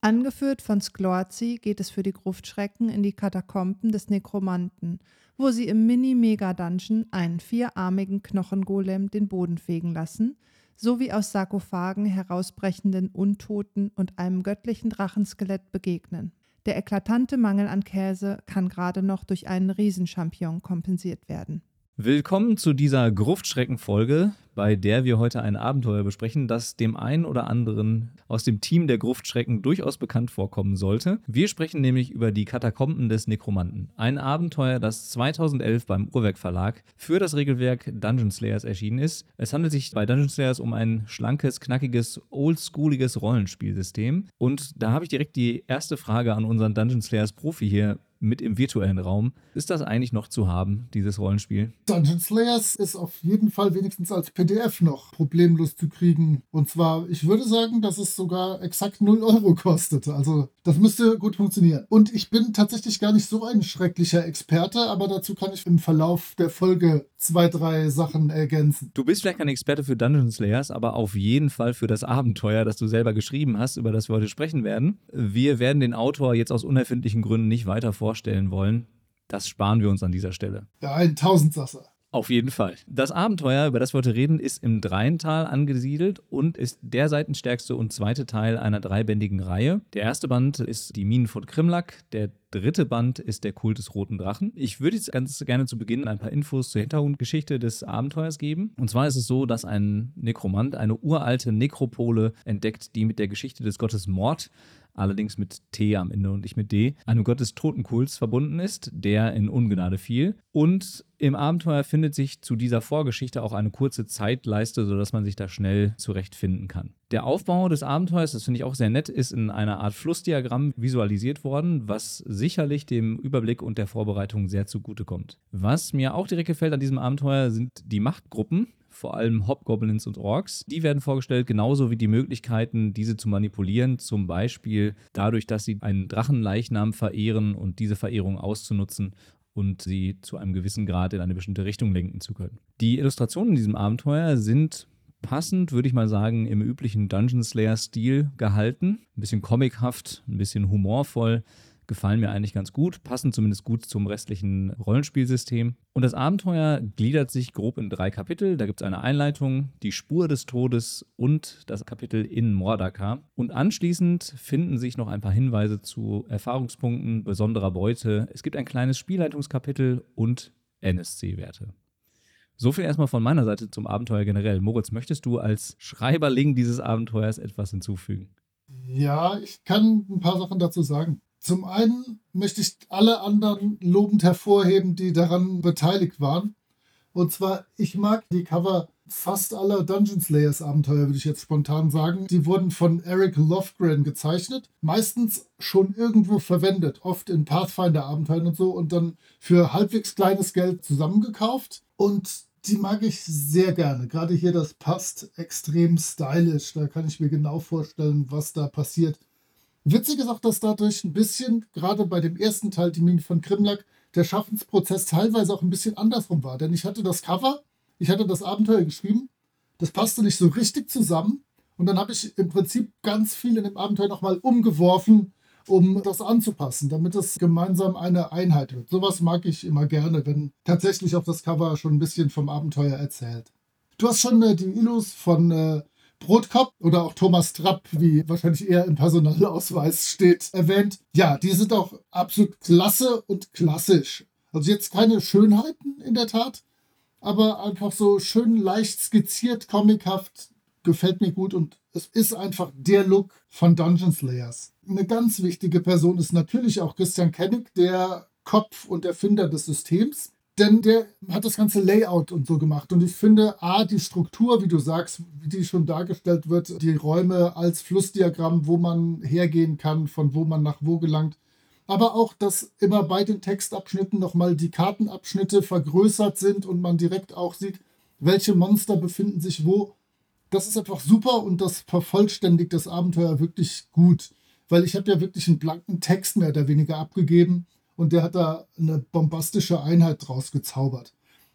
Angeführt von Sklorzi geht es für die Gruftschrecken in die Katakomben des Nekromanten, wo sie im Mini-Mega-Dungeon einen vierarmigen Knochengolem den Boden fegen lassen, sowie aus Sarkophagen herausbrechenden Untoten und einem göttlichen Drachenskelett begegnen. Der eklatante Mangel an Käse kann gerade noch durch einen Riesenchampion kompensiert werden. Willkommen zu dieser Gruftschrecken-Folge, bei der wir heute ein Abenteuer besprechen, das dem einen oder anderen aus dem Team der Gruftschrecken durchaus bekannt vorkommen sollte. Wir sprechen nämlich über die Katakomben des Nekromanten. Ein Abenteuer, das 2011 beim Uhrwerk Verlag für das Regelwerk Dungeon Slayers erschienen ist. Es handelt sich bei Dungeon Slayers um ein schlankes, knackiges, oldschooliges Rollenspielsystem. Und da habe ich direkt die erste Frage an unseren Dungeon Slayers Profi hier mit im virtuellen Raum. Ist das eigentlich noch zu haben, dieses Rollenspiel? Dungeon Slayers ist auf jeden Fall wenigstens als PDF noch problemlos zu kriegen. Und zwar, ich würde sagen, dass es sogar exakt 0 Euro kostet. Also das müsste gut funktionieren. Und ich bin tatsächlich gar nicht so ein schrecklicher Experte, aber dazu kann ich im Verlauf der Folge zwei, drei Sachen ergänzen. Du bist vielleicht kein Experte für Dungeon Slayers, aber auf jeden Fall für das Abenteuer, das du selber geschrieben hast, über das wir heute sprechen werden. Wir werden den Autor jetzt aus unerfindlichen Gründen nicht weiter vorstellen wollen. Das sparen wir uns an dieser Stelle. Ja, ein Tausendsasser. Auf jeden Fall. Das Abenteuer, über das wir heute reden, ist im Dreiental angesiedelt und ist der seitenstärkste und zweite Teil einer dreibändigen Reihe. Der erste Band ist die Minen von Krimlak, der dritte Band ist der Kult des Roten Drachen. Ich würde jetzt ganz gerne zu Beginn ein paar Infos zur Hintergrundgeschichte des Abenteuers geben. Und zwar ist es so, dass ein Nekromant eine uralte Nekropole entdeckt, die mit der Geschichte des Gottes Mord allerdings mit T am Ende und nicht mit D, einem Gott des Totenkults verbunden ist, der in Ungnade fiel. Und im Abenteuer findet sich zu dieser Vorgeschichte auch eine kurze Zeitleiste, sodass man sich da schnell zurechtfinden kann. Der Aufbau des Abenteuers, das finde ich auch sehr nett, ist in einer Art Flussdiagramm visualisiert worden, was sicherlich dem Überblick und der Vorbereitung sehr zugutekommt. Was mir auch direkt gefällt an diesem Abenteuer sind die Machtgruppen, vor allem Hobgoblins und Orks. Die werden vorgestellt, genauso wie die Möglichkeiten, diese zu manipulieren, zum Beispiel dadurch, dass sie einen Drachenleichnam verehren und diese Verehrung auszunutzen und sie zu einem gewissen Grad in eine bestimmte Richtung lenken zu können. Die Illustrationen in diesem Abenteuer sind passend, würde ich mal sagen, im üblichen Dungeon Slayer-Stil gehalten. Ein bisschen comichaft, ein bisschen humorvoll gefallen mir eigentlich ganz gut, passen zumindest gut zum restlichen Rollenspielsystem. Und das Abenteuer gliedert sich grob in drei Kapitel. Da gibt es eine Einleitung, die Spur des Todes und das Kapitel in Mordaka. Und anschließend finden sich noch ein paar Hinweise zu Erfahrungspunkten, besonderer Beute. Es gibt ein kleines Spielleitungskapitel und NSC-Werte. So viel erstmal von meiner Seite zum Abenteuer generell. Moritz, möchtest du als Schreiberling dieses Abenteuers etwas hinzufügen? Ja, ich kann ein paar Sachen dazu sagen. Zum einen möchte ich alle anderen lobend hervorheben, die daran beteiligt waren. Und zwar, ich mag die Cover fast aller Dungeon Slayers Abenteuer, würde ich jetzt spontan sagen. Die wurden von Eric Lofgren gezeichnet, meistens schon irgendwo verwendet, oft in Pathfinder-Abenteuern und so und dann für halbwegs kleines Geld zusammengekauft. Und die mag ich sehr gerne. Gerade hier, das passt extrem stylisch. Da kann ich mir genau vorstellen, was da passiert. Witzig ist auch, dass dadurch ein bisschen, gerade bei dem ersten Teil, die Mine von Krimlak, der Schaffensprozess teilweise auch ein bisschen andersrum war. Denn ich hatte das Cover, ich hatte das Abenteuer geschrieben, das passte nicht so richtig zusammen. Und dann habe ich im Prinzip ganz viel in dem Abenteuer nochmal umgeworfen, um das anzupassen, damit es gemeinsam eine Einheit wird. Sowas mag ich immer gerne, wenn tatsächlich auch das Cover schon ein bisschen vom Abenteuer erzählt. Du hast schon äh, die Illus von äh, Brotkopf oder auch Thomas Trapp, wie wahrscheinlich eher im Personalausweis steht, erwähnt. Ja, die sind auch absolut klasse und klassisch. Also jetzt keine Schönheiten in der Tat, aber einfach so schön leicht skizziert, comichaft, gefällt mir gut und es ist einfach der Look von Dungeon Slayers. Eine ganz wichtige Person ist natürlich auch Christian Kennig, der Kopf und Erfinder des Systems. Denn der hat das ganze Layout und so gemacht. Und ich finde, A, die Struktur, wie du sagst, wie die schon dargestellt wird, die Räume als Flussdiagramm, wo man hergehen kann, von wo man nach wo gelangt. Aber auch, dass immer bei den Textabschnitten nochmal die Kartenabschnitte vergrößert sind und man direkt auch sieht, welche Monster befinden sich wo. Das ist einfach super und das vervollständigt das Abenteuer wirklich gut. Weil ich habe ja wirklich einen blanken Text mehr oder weniger abgegeben und der hat da eine bombastische Einheit draus gezaubert.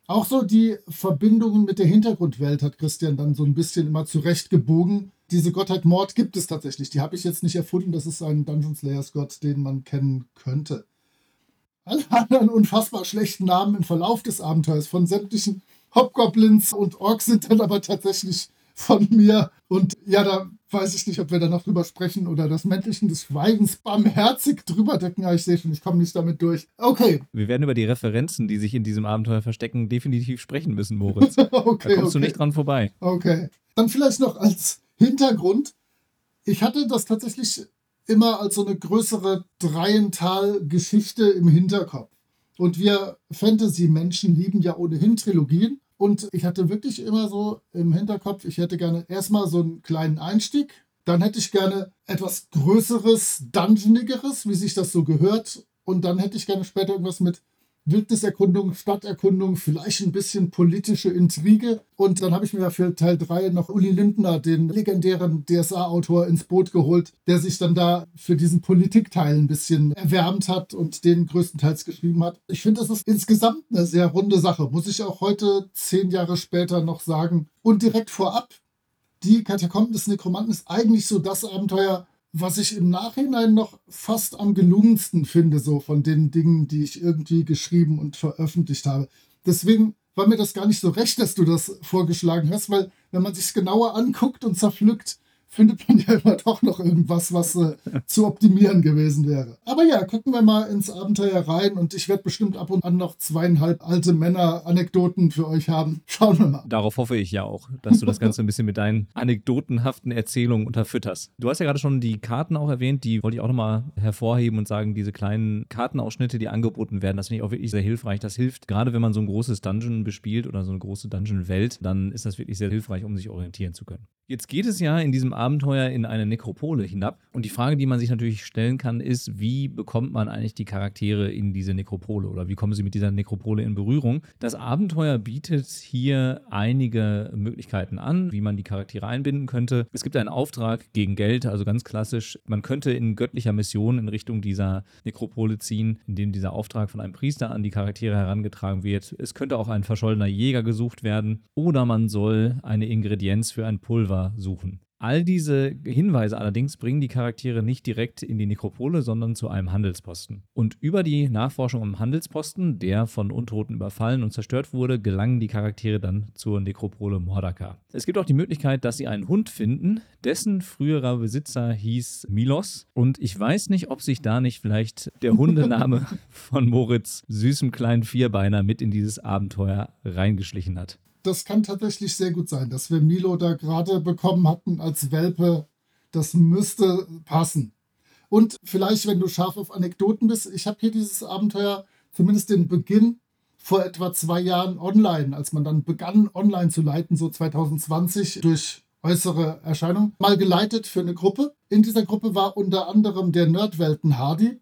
Auch so die Verbindungen mit der Hintergrundwelt hat Christian dann so ein bisschen immer zurechtgebogen. Diese Gottheit Mord gibt es tatsächlich. Die habe ich jetzt nicht erfunden. Das ist ein Dungeon Slayers Gott, den man kennen könnte. Alle anderen unfassbar schlechten Namen im Verlauf des Abenteuers von sämtlichen Hobgoblins und Orks sind dann aber tatsächlich von mir. Und ja, da weiß ich nicht, ob wir da noch drüber sprechen oder das Männlichen des Schweigens barmherzig drüber decken. Ja, ich sehe schon, ich komme nicht damit durch. Okay. Wir werden über die Referenzen, die sich in diesem Abenteuer verstecken, definitiv sprechen müssen, Moritz. okay da kommst okay. du nicht dran vorbei. Okay. Dann vielleicht noch als Hintergrund. Ich hatte das tatsächlich immer als so eine größere Dreiental-Geschichte im Hinterkopf. Und wir Fantasy-Menschen lieben ja ohnehin Trilogien. Und ich hatte wirklich immer so im Hinterkopf, ich hätte gerne erstmal so einen kleinen Einstieg. Dann hätte ich gerne etwas Größeres, Dungeonigeres, wie sich das so gehört. Und dann hätte ich gerne später irgendwas mit Wildniserkundung, Stadterkundung, vielleicht ein bisschen politische Intrige. Und dann habe ich mir für Teil 3 noch Uli Lindner, den legendären DSA-Autor, ins Boot geholt, der sich dann da für diesen Politikteil ein bisschen erwärmt hat und den größtenteils geschrieben hat. Ich finde, das ist insgesamt eine sehr runde Sache, muss ich auch heute, zehn Jahre später, noch sagen. Und direkt vorab, die Katakomben des Nekromanten ist eigentlich so das Abenteuer, was ich im Nachhinein noch fast am gelungensten finde, so von den Dingen, die ich irgendwie geschrieben und veröffentlicht habe. Deswegen war mir das gar nicht so recht, dass du das vorgeschlagen hast, weil wenn man sich genauer anguckt und zerpflückt, findet man ja immer doch noch irgendwas, was äh, zu optimieren gewesen wäre. Aber ja, gucken wir mal ins Abenteuer rein und ich werde bestimmt ab und an noch zweieinhalb alte Männer-Anekdoten für euch haben. Schauen wir mal. Darauf hoffe ich ja auch, dass du das Ganze ein bisschen mit deinen anekdotenhaften Erzählungen unterfütterst. Du hast ja gerade schon die Karten auch erwähnt, die wollte ich auch nochmal hervorheben und sagen, diese kleinen Kartenausschnitte, die angeboten werden, das finde ich auch wirklich sehr hilfreich. Das hilft, gerade wenn man so ein großes Dungeon bespielt oder so eine große Dungeon-Welt, dann ist das wirklich sehr hilfreich, um sich orientieren zu können. Jetzt geht es ja in diesem Abenteuer in eine Nekropole hinab. Und die Frage, die man sich natürlich stellen kann, ist, wie bekommt man eigentlich die Charaktere in diese Nekropole oder wie kommen sie mit dieser Nekropole in Berührung? Das Abenteuer bietet hier einige Möglichkeiten an, wie man die Charaktere einbinden könnte. Es gibt einen Auftrag gegen Geld, also ganz klassisch. Man könnte in göttlicher Mission in Richtung dieser Nekropole ziehen, indem dieser Auftrag von einem Priester an die Charaktere herangetragen wird. Es könnte auch ein verschollener Jäger gesucht werden oder man soll eine Ingredienz für ein Pulver suchen. All diese Hinweise allerdings bringen die Charaktere nicht direkt in die Nekropole, sondern zu einem Handelsposten. Und über die Nachforschung am Handelsposten, der von Untoten überfallen und zerstört wurde, gelangen die Charaktere dann zur Nekropole Mordaka. Es gibt auch die Möglichkeit, dass sie einen Hund finden, dessen früherer Besitzer hieß Milos. Und ich weiß nicht, ob sich da nicht vielleicht der Hundename von Moritz süßem kleinen Vierbeiner mit in dieses Abenteuer reingeschlichen hat das kann tatsächlich sehr gut sein, dass wir Milo da gerade bekommen hatten als Welpe. Das müsste passen. Und vielleicht, wenn du scharf auf Anekdoten bist, ich habe hier dieses Abenteuer, zumindest den Beginn, vor etwa zwei Jahren online, als man dann begann, online zu leiten, so 2020 durch äußere Erscheinungen, mal geleitet für eine Gruppe. In dieser Gruppe war unter anderem der Nerdwelten Hardy.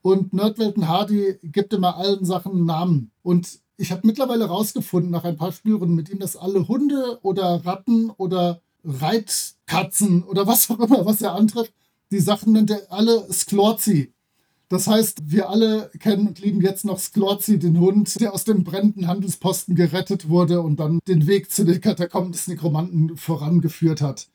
Und Nerdwelten Hardy gibt immer allen Sachen Namen. Und ich habe mittlerweile herausgefunden, nach ein paar Spüren mit ihm, dass alle Hunde oder Ratten oder Reitkatzen oder was auch immer, was er antrifft, die Sachen nennt er alle Sklorzi. Das heißt, wir alle kennen und lieben jetzt noch Sklorzi, den Hund, der aus dem brennenden Handelsposten gerettet wurde und dann den Weg zu den Katakomben des Nekromanten vorangeführt hat.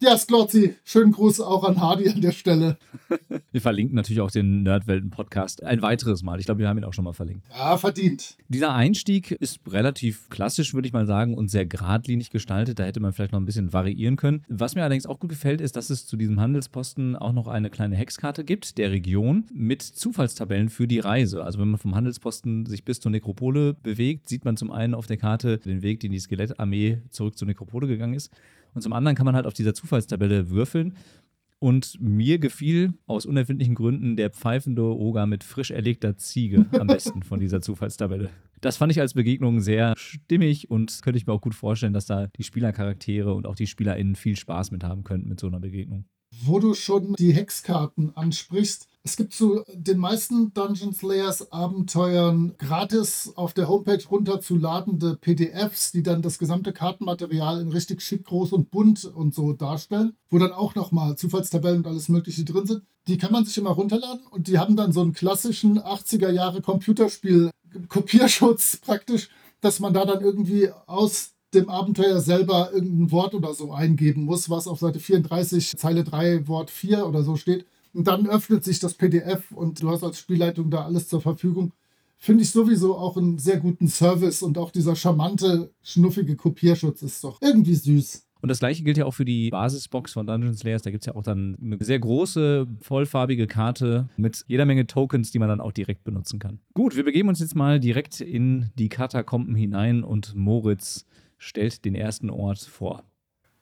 Ja, Sklotzi, schönen Gruß auch an Hardy an der Stelle. Wir verlinken natürlich auch den Nerdwelten-Podcast ein weiteres Mal. Ich glaube, wir haben ihn auch schon mal verlinkt. Ja, verdient. Dieser Einstieg ist relativ klassisch, würde ich mal sagen, und sehr geradlinig gestaltet. Da hätte man vielleicht noch ein bisschen variieren können. Was mir allerdings auch gut gefällt, ist, dass es zu diesem Handelsposten auch noch eine kleine Hexkarte gibt, der Region, mit Zufallstabellen für die Reise. Also wenn man vom Handelsposten sich bis zur Nekropole bewegt, sieht man zum einen auf der Karte den Weg, den die Skelettarmee zurück zur Nekropole gegangen ist. Und zum anderen kann man halt auf dieser Zufallstabelle würfeln Und mir gefiel aus unerfindlichen Gründen der pfeifende Oger mit frisch erlegter Ziege am besten von dieser Zufallstabelle. Das fand ich als Begegnung sehr stimmig und könnte ich mir auch gut vorstellen, dass da die Spielercharaktere und auch die SpielerInnen viel Spaß mit haben könnten mit so einer Begegnung. Wo du schon die Hexkarten ansprichst, es gibt zu den meisten Dungeon Slayers Abenteuern gratis auf der Homepage runterzuladende PDFs, die dann das gesamte Kartenmaterial in richtig schick groß und bunt und so darstellen, wo dann auch nochmal Zufallstabellen und alles Mögliche drin sind. Die kann man sich immer runterladen und die haben dann so einen klassischen 80er Jahre Computerspiel Kopierschutz praktisch, dass man da dann irgendwie aus dem Abenteuer selber irgendein Wort oder so eingeben muss, was auf Seite 34, Zeile 3, Wort 4 oder so steht. Und dann öffnet sich das PDF und du hast als Spielleitung da alles zur Verfügung. Finde ich sowieso auch einen sehr guten Service und auch dieser charmante, schnuffige Kopierschutz ist doch irgendwie süß. Und das gleiche gilt ja auch für die Basisbox von Dungeon Slayers. Da gibt es ja auch dann eine sehr große, vollfarbige Karte mit jeder Menge Tokens, die man dann auch direkt benutzen kann. Gut, wir begeben uns jetzt mal direkt in die Katakomben hinein und Moritz stellt den ersten Ort vor.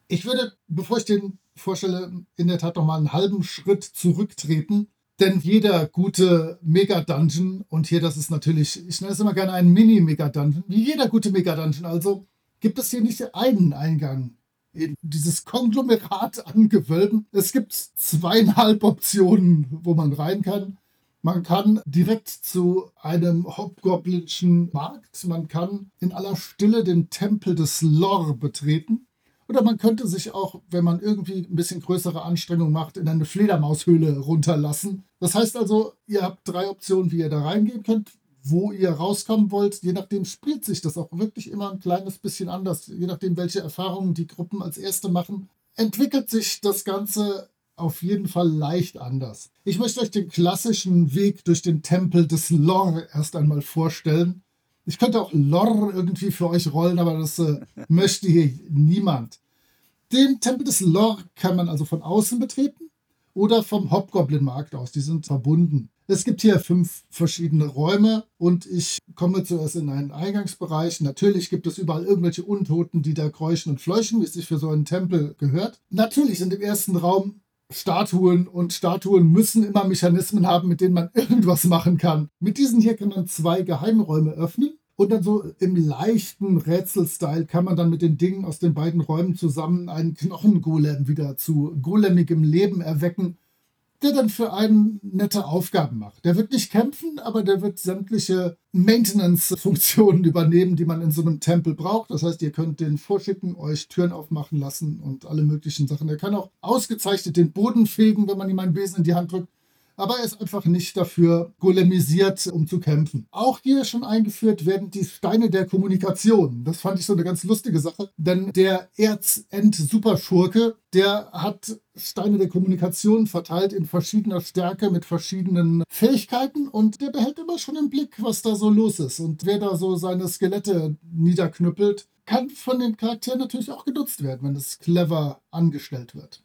Ich würde, bevor ich den vorstelle, in der Tat noch mal einen halben Schritt zurücktreten. Denn jeder gute Mega-Dungeon, und hier das ist natürlich, ich nenne es immer gerne ein Mini-Mega-Dungeon, wie jeder gute Mega-Dungeon, also gibt es hier nicht einen Eingang in dieses Konglomerat an Gewölben. Es gibt zweieinhalb Optionen, wo man rein kann. Man kann direkt zu einem hobgoblinschen Markt, man kann in aller Stille den Tempel des Lor betreten. Oder man könnte sich auch, wenn man irgendwie ein bisschen größere Anstrengungen macht, in eine Fledermaushöhle runterlassen. Das heißt also, ihr habt drei Optionen, wie ihr da reingehen könnt, wo ihr rauskommen wollt. Je nachdem spielt sich das auch wirklich immer ein kleines bisschen anders. Je nachdem, welche Erfahrungen die Gruppen als erste machen, entwickelt sich das Ganze auf jeden Fall leicht anders. Ich möchte euch den klassischen Weg durch den Tempel des Lor erst einmal vorstellen. Ich könnte auch Lor irgendwie für euch rollen, aber das äh, möchte hier niemand. Den Tempel des Lor kann man also von außen betreten oder vom Hobgoblin-Markt aus. Die sind verbunden. Es gibt hier fünf verschiedene Räume und ich komme zuerst in einen Eingangsbereich. Natürlich gibt es überall irgendwelche Untoten, die da kräuschen und fleuchen, wie es sich für so einen Tempel gehört. Natürlich sind im ersten Raum Statuen und Statuen müssen immer Mechanismen haben, mit denen man irgendwas machen kann. Mit diesen hier kann man zwei Geheimräume öffnen und dann so im leichten Rätselstyle kann man dann mit den Dingen aus den beiden Räumen zusammen einen Knochengolem wieder zu golemigem Leben erwecken der dann für einen nette Aufgaben macht. Der wird nicht kämpfen, aber der wird sämtliche Maintenance-Funktionen übernehmen, die man in so einem Tempel braucht. Das heißt, ihr könnt den vorschicken, euch Türen aufmachen lassen und alle möglichen Sachen. Er kann auch ausgezeichnet den Boden fegen, wenn man ihm einen Besen in die Hand drückt aber er ist einfach nicht dafür golemisiert, um zu kämpfen. Auch hier schon eingeführt werden die Steine der Kommunikation. Das fand ich so eine ganz lustige Sache, denn der Erzend-Superschurke, der hat Steine der Kommunikation verteilt in verschiedener Stärke mit verschiedenen Fähigkeiten und der behält immer schon im Blick, was da so los ist. Und wer da so seine Skelette niederknüppelt, kann von den Charakteren natürlich auch genutzt werden, wenn es clever angestellt wird.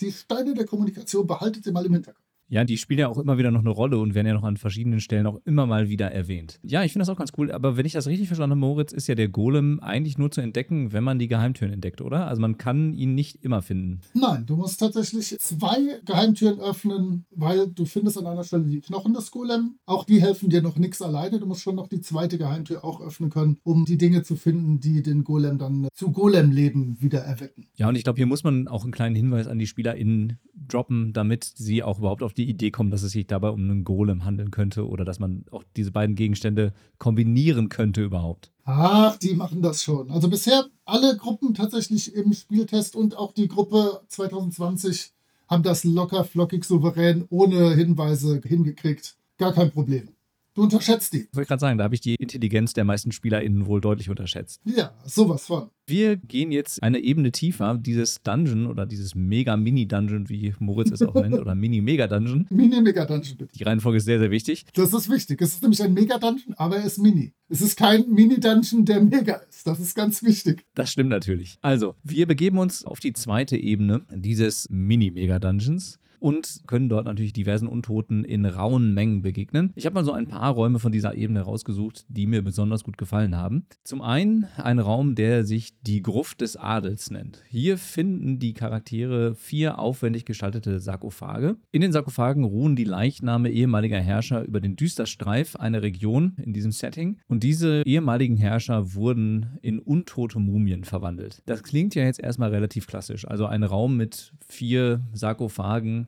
Die Steine der Kommunikation behaltet ihr mal im Hinterkopf. Ja, die spielen ja auch immer wieder noch eine Rolle und werden ja noch an verschiedenen Stellen auch immer mal wieder erwähnt. Ja, ich finde das auch ganz cool, aber wenn ich das richtig verstanden habe, Moritz, ist ja der Golem eigentlich nur zu entdecken, wenn man die Geheimtüren entdeckt, oder? Also man kann ihn nicht immer finden. Nein, du musst tatsächlich zwei Geheimtüren öffnen, weil du findest an einer Stelle die Knochen des Golem. Auch die helfen dir noch nichts alleine. Du musst schon noch die zweite Geheimtür auch öffnen können, um die Dinge zu finden, die den Golem dann zu Golem-Leben wieder erwecken. Ja, und ich glaube, hier muss man auch einen kleinen Hinweis an die SpielerInnen droppen, damit sie auch überhaupt auf die Idee kommen, dass es sich dabei um einen Golem handeln könnte oder dass man auch diese beiden Gegenstände kombinieren könnte überhaupt. Ach, die machen das schon. Also bisher alle Gruppen tatsächlich im Spieltest und auch die Gruppe 2020 haben das locker, flockig, souverän, ohne Hinweise hingekriegt. Gar kein Problem. Du unterschätzt die. Ich wollte gerade sagen, da habe ich die Intelligenz der meisten SpielerInnen wohl deutlich unterschätzt. Ja, sowas von. Wir gehen jetzt eine Ebene tiefer. Dieses Dungeon oder dieses Mega-Mini-Dungeon, wie Moritz es auch nennt, oder Mini-Mega-Dungeon. Mini-Mega-Dungeon, bitte. Die Reihenfolge ist sehr, sehr wichtig. Das ist wichtig. Es ist nämlich ein Mega-Dungeon, aber er ist Mini. Es ist kein Mini-Dungeon, der mega ist. Das ist ganz wichtig. Das stimmt natürlich. Also, wir begeben uns auf die zweite Ebene dieses Mini-Mega-Dungeons. Und können dort natürlich diversen Untoten in rauen Mengen begegnen. Ich habe mal so ein paar Räume von dieser Ebene rausgesucht, die mir besonders gut gefallen haben. Zum einen ein Raum, der sich die Gruft des Adels nennt. Hier finden die Charaktere vier aufwendig gestaltete Sarkophage. In den Sarkophagen ruhen die Leichname ehemaliger Herrscher über den Düsterstreif, einer Region in diesem Setting. Und diese ehemaligen Herrscher wurden in untote Mumien verwandelt. Das klingt ja jetzt erstmal relativ klassisch. Also ein Raum mit vier Sarkophagen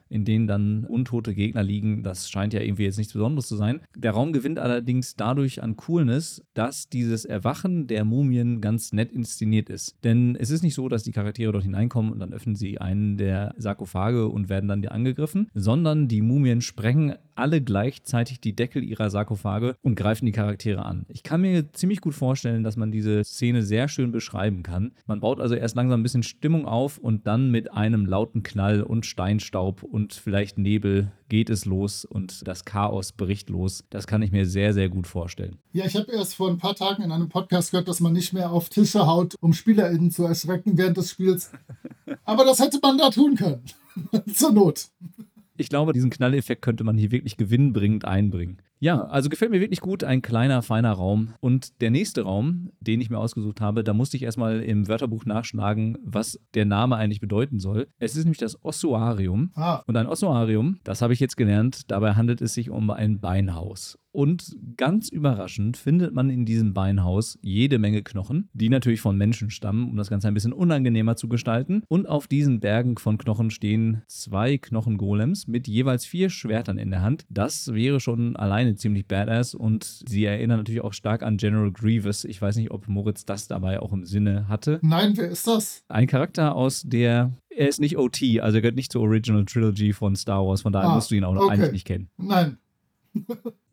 in denen dann untote Gegner liegen. Das scheint ja irgendwie jetzt nichts Besonderes zu sein. Der Raum gewinnt allerdings dadurch an Coolness, dass dieses Erwachen der Mumien ganz nett inszeniert ist. Denn es ist nicht so, dass die Charaktere dort hineinkommen und dann öffnen sie einen der Sarkophage und werden dann angegriffen, sondern die Mumien sprengen alle gleichzeitig die Deckel ihrer Sarkophage und greifen die Charaktere an. Ich kann mir ziemlich gut vorstellen, dass man diese Szene sehr schön beschreiben kann. Man baut also erst langsam ein bisschen Stimmung auf und dann mit einem lauten Knall und Steinstaub und und vielleicht Nebel geht es los und das Chaos bricht los. Das kann ich mir sehr, sehr gut vorstellen. Ja, ich habe erst vor ein paar Tagen in einem Podcast gehört, dass man nicht mehr auf Tische haut, um SpielerInnen zu erschrecken während des Spiels. Aber das hätte man da tun können. Zur Not. Ich glaube, diesen Knalleffekt könnte man hier wirklich gewinnbringend einbringen. Ja, also gefällt mir wirklich gut, ein kleiner, feiner Raum. Und der nächste Raum, den ich mir ausgesucht habe, da musste ich erstmal im Wörterbuch nachschlagen, was der Name eigentlich bedeuten soll. Es ist nämlich das Ossuarium. Ah. Und ein Ossuarium, das habe ich jetzt gelernt, dabei handelt es sich um ein Beinhaus. Und ganz überraschend findet man in diesem Beinhaus jede Menge Knochen, die natürlich von Menschen stammen, um das Ganze ein bisschen unangenehmer zu gestalten. Und auf diesen Bergen von Knochen stehen zwei Knochengolems mit jeweils vier Schwertern in der Hand. Das wäre schon alleine ziemlich badass und sie erinnern natürlich auch stark an General Grievous. Ich weiß nicht, ob Moritz das dabei auch im Sinne hatte. Nein, wer ist das? Ein Charakter aus der er ist nicht OT, also er gehört nicht zur Original Trilogy von Star Wars, von daher ah, musst du ihn auch noch okay. eigentlich nicht kennen. Nein.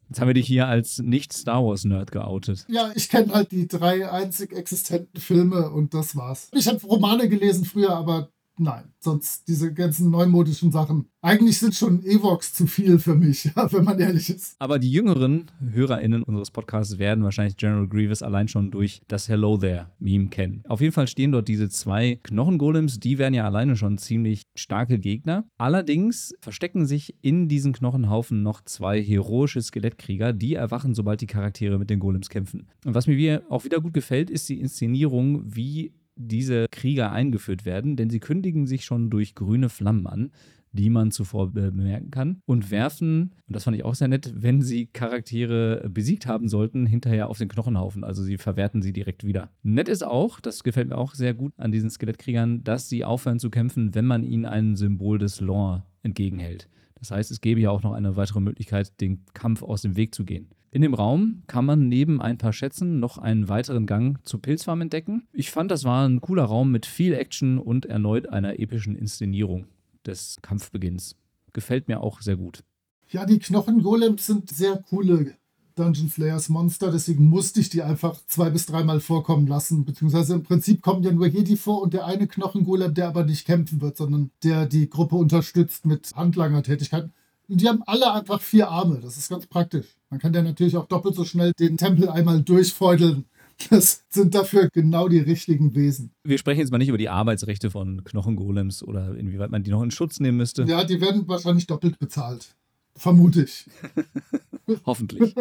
Jetzt haben wir dich hier als nicht-Star Wars-Nerd geoutet. Ja, ich kenne halt die drei einzig existenten Filme und das war's. Ich habe Romane gelesen früher, aber nein, sonst diese ganzen neumodischen Sachen. Eigentlich sind schon Evox zu viel für mich, wenn man ehrlich ist. Aber die jüngeren HörerInnen unseres Podcasts werden wahrscheinlich General Grievous allein schon durch das Hello There-Meme kennen. Auf jeden Fall stehen dort diese zwei Knochengolems, die werden ja alleine schon ziemlich starke Gegner. Allerdings verstecken sich in diesen Knochenhaufen noch zwei heroische Skelettkrieger, die erwachen, sobald die Charaktere mit den Golems kämpfen. Und was mir auch wieder gut gefällt, ist die Inszenierung, wie diese Krieger eingeführt werden, denn sie kündigen sich schon durch grüne Flammen an, die man zuvor bemerken kann, und werfen, und das fand ich auch sehr nett, wenn sie Charaktere besiegt haben sollten, hinterher auf den Knochenhaufen. Also sie verwerten sie direkt wieder. Nett ist auch, das gefällt mir auch sehr gut an diesen Skelettkriegern, dass sie aufhören zu kämpfen, wenn man ihnen ein Symbol des Lore entgegenhält. Das heißt, es gäbe ja auch noch eine weitere Möglichkeit, den Kampf aus dem Weg zu gehen. In dem Raum kann man neben ein paar Schätzen noch einen weiteren Gang zur Pilzfarm entdecken. Ich fand, das war ein cooler Raum mit viel Action und erneut einer epischen Inszenierung des Kampfbeginns. Gefällt mir auch sehr gut. Ja, die Knochengolems sind sehr coole Dungeon Slayers Monster, deswegen musste ich die einfach zwei bis dreimal vorkommen lassen. Beziehungsweise im Prinzip kommen ja nur Jedi vor und der eine Knochengolem, der aber nicht kämpfen wird, sondern der die Gruppe unterstützt mit Handlangertätigkeiten. Und die haben alle einfach vier Arme. Das ist ganz praktisch. Man kann ja natürlich auch doppelt so schnell den Tempel einmal durchfeudeln. Das sind dafür genau die richtigen Wesen. Wir sprechen jetzt mal nicht über die Arbeitsrechte von Knochengolems oder inwieweit man die noch in Schutz nehmen müsste. Ja, die werden wahrscheinlich doppelt bezahlt. Vermute ich. Hoffentlich.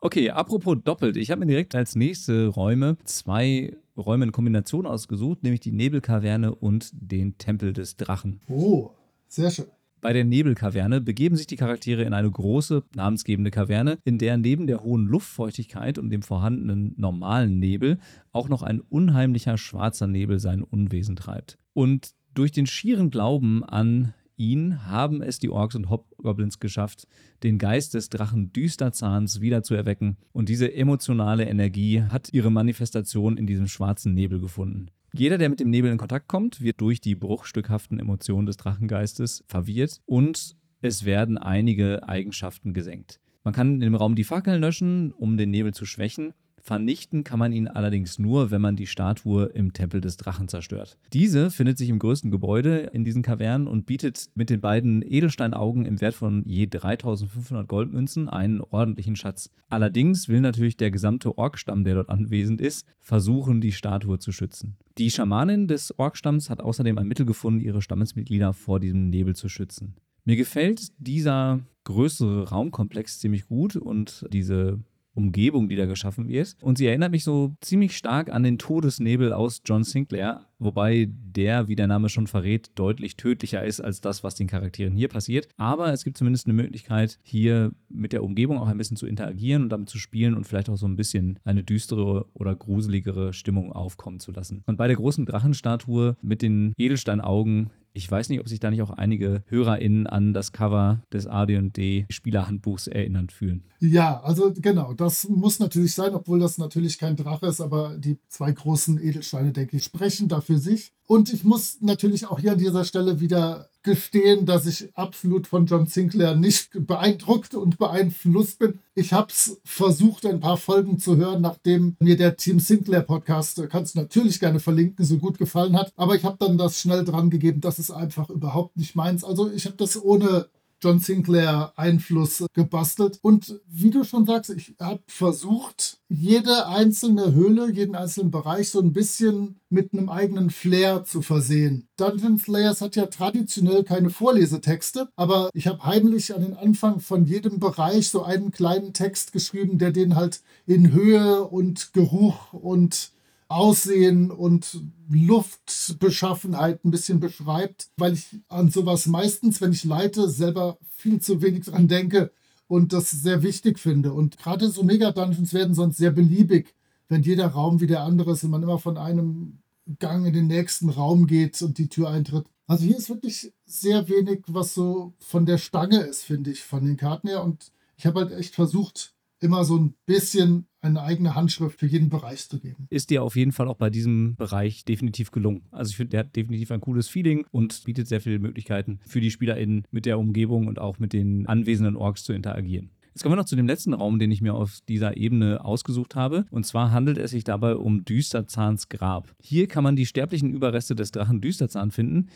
Okay, apropos doppelt. Ich habe mir direkt als nächste Räume zwei Räume in Kombination ausgesucht, nämlich die Nebelkaverne und den Tempel des Drachen. Oh, sehr schön. Bei der Nebelkaverne begeben sich die Charaktere in eine große, namensgebende Kaverne, in der neben der hohen Luftfeuchtigkeit und dem vorhandenen normalen Nebel auch noch ein unheimlicher schwarzer Nebel sein Unwesen treibt. Und durch den schieren Glauben an ihn haben es die Orks und Hobgoblins geschafft, den Geist des Drachen Düsterzahns wiederzuerwecken und diese emotionale Energie hat ihre Manifestation in diesem schwarzen Nebel gefunden. Jeder, der mit dem Nebel in Kontakt kommt, wird durch die bruchstückhaften Emotionen des Drachengeistes verwirrt und es werden einige Eigenschaften gesenkt. Man kann im Raum die Fackeln löschen, um den Nebel zu schwächen. Vernichten kann man ihn allerdings nur, wenn man die Statue im Tempel des Drachen zerstört. Diese findet sich im größten Gebäude in diesen Kavernen und bietet mit den beiden Edelsteinaugen im Wert von je 3500 Goldmünzen einen ordentlichen Schatz. Allerdings will natürlich der gesamte Orkstamm, der dort anwesend ist, versuchen, die Statue zu schützen. Die Schamanin des Orkstamms hat außerdem ein Mittel gefunden, ihre Stammesmitglieder vor diesem Nebel zu schützen. Mir gefällt dieser größere Raumkomplex ziemlich gut und diese Umgebung, die da geschaffen wird. Und sie erinnert mich so ziemlich stark an den Todesnebel aus John Sinclair, wobei der, wie der Name schon verrät, deutlich tödlicher ist als das, was den Charakteren hier passiert. Aber es gibt zumindest eine Möglichkeit, hier mit der Umgebung auch ein bisschen zu interagieren und damit zu spielen und vielleicht auch so ein bisschen eine düstere oder gruseligere Stimmung aufkommen zu lassen. Und bei der großen Drachenstatue mit den Edelsteinaugen ich weiß nicht, ob sich da nicht auch einige HörerInnen an das Cover des AD&D Spielerhandbuchs erinnern fühlen. Ja, also genau, das muss natürlich sein, obwohl das natürlich kein Drache ist, aber die zwei großen Edelsteine, denke ich, sprechen da für sich. Und ich muss natürlich auch hier an dieser Stelle wieder gestehen, dass ich absolut von John Sinclair nicht beeindruckt und beeinflusst bin. Ich habe es versucht, ein paar Folgen zu hören, nachdem mir der Team Sinclair Podcast, äh, kannst du natürlich gerne verlinken, so gut gefallen hat. Aber ich habe dann das schnell dran gegeben, das ist einfach überhaupt nicht meins. Also ich habe das ohne John Sinclair Einfluss gebastelt. Und wie du schon sagst, ich habe versucht, jede einzelne Höhle, jeden einzelnen Bereich so ein bisschen mit einem eigenen Flair zu versehen. Dungeon Slayers hat ja traditionell keine Vorlesetexte, aber ich habe heimlich an den Anfang von jedem Bereich so einen kleinen Text geschrieben, der den halt in Höhe und Geruch und Aussehen und Luftbeschaffenheit ein bisschen beschreibt, weil ich an sowas meistens, wenn ich leite, selber viel zu wenig dran denke und das sehr wichtig finde. Und gerade so Mega-Dungeons werden sonst sehr beliebig, wenn jeder Raum wie der andere ist und man immer von einem Gang in den nächsten Raum geht und die Tür eintritt. Also hier ist wirklich sehr wenig, was so von der Stange ist, finde ich, von den Karten her. Und ich habe halt echt versucht, immer so ein bisschen eine eigene Handschrift für jeden Bereich zu geben. Ist dir auf jeden Fall auch bei diesem Bereich definitiv gelungen. Also ich finde, der hat definitiv ein cooles Feeling und bietet sehr viele Möglichkeiten für die SpielerInnen mit der Umgebung und auch mit den anwesenden Orks zu interagieren. Jetzt kommen wir noch zu dem letzten Raum, den ich mir auf dieser Ebene ausgesucht habe. Und zwar handelt es sich dabei um Düsterzahns Grab. Hier kann man die sterblichen Überreste des Drachen Düsterzahn finden,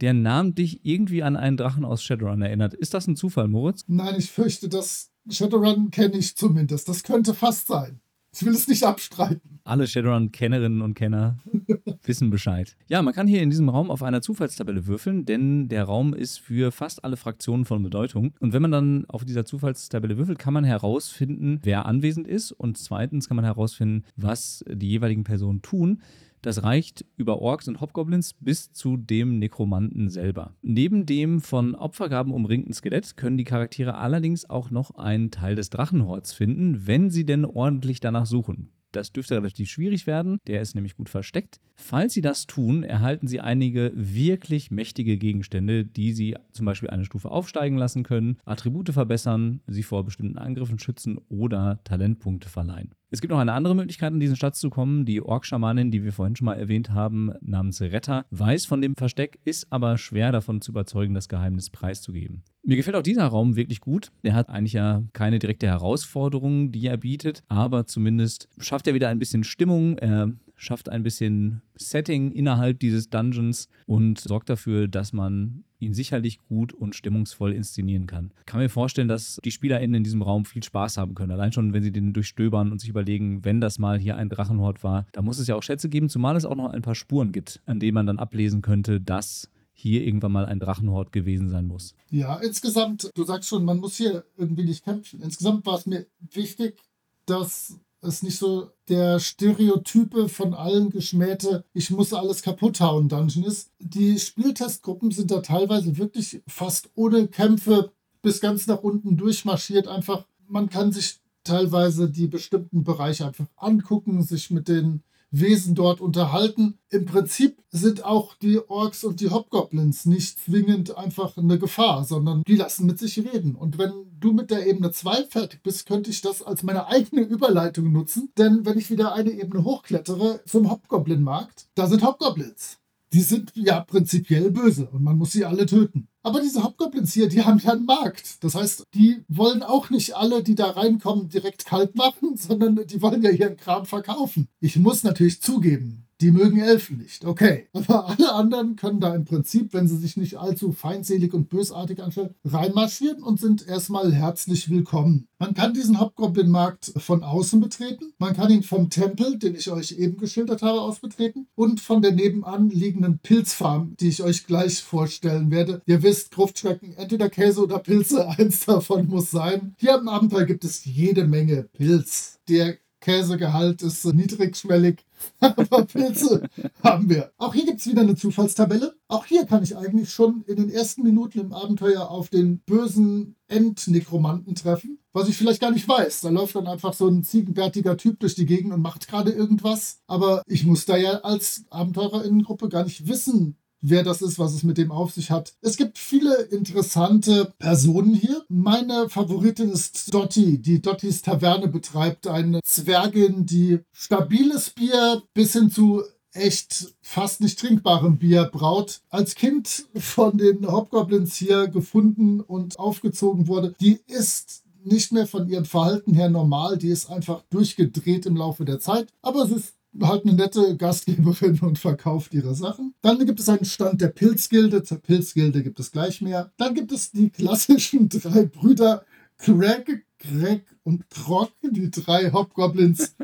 der namentlich irgendwie an einen Drachen aus Shadowrun erinnert. Ist das ein Zufall, Moritz? Nein, ich fürchte, dass Shadowrun kenne ich zumindest. Das könnte fast sein. Ich will es nicht abstreiten. Alle Shadowrun-Kennerinnen und Kenner wissen Bescheid. Ja, man kann hier in diesem Raum auf einer Zufallstabelle würfeln, denn der Raum ist für fast alle Fraktionen von Bedeutung. Und wenn man dann auf dieser Zufallstabelle würfelt, kann man herausfinden, wer anwesend ist. Und zweitens kann man herausfinden, was die jeweiligen Personen tun. Das reicht über Orks und Hobgoblins bis zu dem Nekromanten selber. Neben dem von Opfergaben umringten Skelett können die Charaktere allerdings auch noch einen Teil des Drachenhorts finden, wenn sie denn ordentlich danach suchen. Das dürfte relativ schwierig werden, der ist nämlich gut versteckt. Falls Sie das tun, erhalten Sie einige wirklich mächtige Gegenstände, die Sie zum Beispiel eine Stufe aufsteigen lassen können, Attribute verbessern, Sie vor bestimmten Angriffen schützen oder Talentpunkte verleihen. Es gibt noch eine andere Möglichkeit, an diesen Schatz zu kommen. Die Ork-Schamanin, die wir vorhin schon mal erwähnt haben, namens Retter, weiß von dem Versteck, ist aber schwer davon zu überzeugen, das Geheimnis preiszugeben. Mir gefällt auch dieser Raum wirklich gut. Der hat eigentlich ja keine direkte Herausforderung, die er bietet, aber zumindest schafft er wieder ein bisschen Stimmung. Er schafft ein bisschen Setting innerhalb dieses Dungeons und sorgt dafür, dass man ihn sicherlich gut und stimmungsvoll inszenieren kann. Ich kann mir vorstellen, dass die SpielerInnen in diesem Raum viel Spaß haben können. Allein schon, wenn sie den durchstöbern und sich überlegen, wenn das mal hier ein Drachenhort war, da muss es ja auch Schätze geben, zumal es auch noch ein paar Spuren gibt, an denen man dann ablesen könnte, dass hier irgendwann mal ein Drachenhort gewesen sein muss. Ja, insgesamt, du sagst schon, man muss hier irgendwie nicht kämpfen. Insgesamt war es mir wichtig, dass es nicht so der Stereotype von allen geschmähte, ich muss alles kaputt hauen Dungeon ist. Die Spieltestgruppen sind da teilweise wirklich fast ohne Kämpfe bis ganz nach unten durchmarschiert. Einfach, man kann sich teilweise die bestimmten Bereiche einfach angucken, sich mit den Wesen dort unterhalten. Im Prinzip sind auch die Orks und die Hobgoblins nicht zwingend einfach eine Gefahr, sondern die lassen mit sich reden. Und wenn du mit der Ebene 2 fertig bist, könnte ich das als meine eigene Überleitung nutzen. Denn wenn ich wieder eine Ebene hochklettere zum Hobgoblin-Markt, da sind Hobgoblins. Die sind ja prinzipiell böse und man muss sie alle töten. Aber diese Hobgoblins hier, die haben ja einen Markt. Das heißt, die wollen auch nicht alle, die da reinkommen, direkt kalt machen, sondern die wollen ja ihren Kram verkaufen. Ich muss natürlich zugeben, die mögen Elfen nicht, okay. Aber alle anderen können da im Prinzip, wenn sie sich nicht allzu feindselig und bösartig anstellen, reinmarschieren und sind erstmal herzlich willkommen. Man kann diesen Hobgoblin-Markt von außen betreten. Man kann ihn vom Tempel, den ich euch eben geschildert habe, aus betreten. Und von der nebenan liegenden Pilzfarm, die ich euch gleich vorstellen werde. Ihr wisst, Gruftschrecken, entweder Käse oder Pilze, eins davon muss sein. Hier im Abenteuer gibt es jede Menge Pilz. Der Käsegehalt ist niedrigschwellig, aber Pilze haben wir. Auch hier gibt es wieder eine Zufallstabelle. Auch hier kann ich eigentlich schon in den ersten Minuten im Abenteuer auf den bösen Endnekromanten treffen, was ich vielleicht gar nicht weiß. Da läuft dann einfach so ein ziegenbärtiger Typ durch die Gegend und macht gerade irgendwas. Aber ich muss da ja als Abenteurerinnengruppe gar nicht wissen, wer das ist, was es mit dem auf sich hat. Es gibt viele interessante Personen hier. Meine Favoritin ist Dottie, die Dotties Taverne betreibt. Eine Zwergin, die stabiles Bier bis hin zu echt fast nicht trinkbarem Bier braut. Als Kind von den Hobgoblins hier gefunden und aufgezogen wurde. Die ist nicht mehr von ihrem Verhalten her normal. Die ist einfach durchgedreht im Laufe der Zeit. Aber sie ist halt eine nette Gastgeberin und verkauft ihre Sachen. Dann gibt es einen Stand der Pilzgilde. Zur Pilzgilde gibt es gleich mehr. Dann gibt es die klassischen drei Brüder Craig, Greg und Krog, die drei Hobgoblins,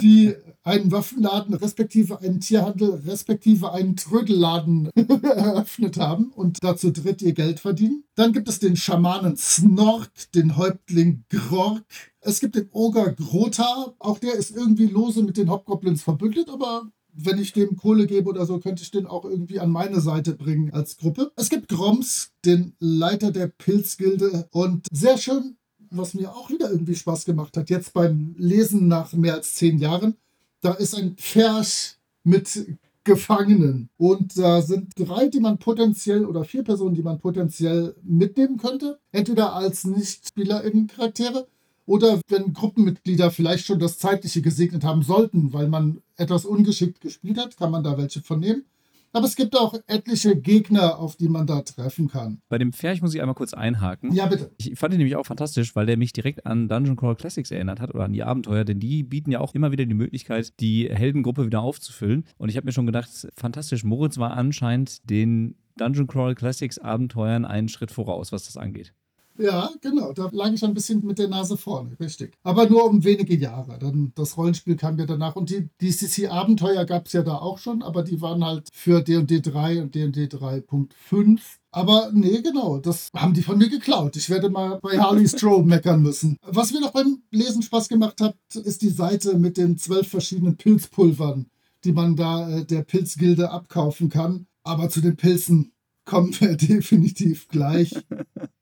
die einen Waffenladen respektive einen Tierhandel respektive einen Trödelladen eröffnet haben und dazu dritt ihr Geld verdienen. Dann gibt es den Schamanen Snork, den Häuptling Grork. Es gibt den Oger Grota, auch der ist irgendwie lose mit den Hobgoblins verbündet, aber wenn ich dem Kohle gebe oder so, könnte ich den auch irgendwie an meine Seite bringen als Gruppe. Es gibt Groms, den Leiter der Pilzgilde. Und sehr schön, was mir auch wieder irgendwie Spaß gemacht hat, jetzt beim Lesen nach mehr als zehn Jahren, da ist ein Pferch mit Gefangenen. Und da sind drei, die man potenziell, oder vier Personen, die man potenziell mitnehmen könnte. Entweder als Nicht-SpielerInnen-Charaktere oder wenn Gruppenmitglieder vielleicht schon das Zeitliche gesegnet haben sollten, weil man etwas ungeschickt gespielt hat, kann man da welche von nehmen. Aber es gibt auch etliche Gegner, auf die man da treffen kann. Bei dem Pferd muss ich einmal kurz einhaken. Ja, bitte. Ich fand ihn nämlich auch fantastisch, weil der mich direkt an Dungeon Crawl Classics erinnert hat oder an die Abenteuer, denn die bieten ja auch immer wieder die Möglichkeit, die Heldengruppe wieder aufzufüllen. Und ich habe mir schon gedacht, fantastisch, Moritz war anscheinend den Dungeon Crawl Classics Abenteuern einen Schritt voraus, was das angeht. Ja, genau. Da lag ich ein bisschen mit der Nase vorne, richtig. Aber nur um wenige Jahre. Dann das Rollenspiel kam ja danach. Und die DCC-Abenteuer gab es ja da auch schon, aber die waren halt für D&D 3 und D&D 3.5. Aber nee, genau, das haben die von mir geklaut. Ich werde mal bei Harley Strobe meckern müssen. Was mir noch beim Lesen Spaß gemacht hat, ist die Seite mit den zwölf verschiedenen Pilzpulvern, die man da äh, der Pilzgilde abkaufen kann. Aber zu den Pilzen kommen wir definitiv gleich.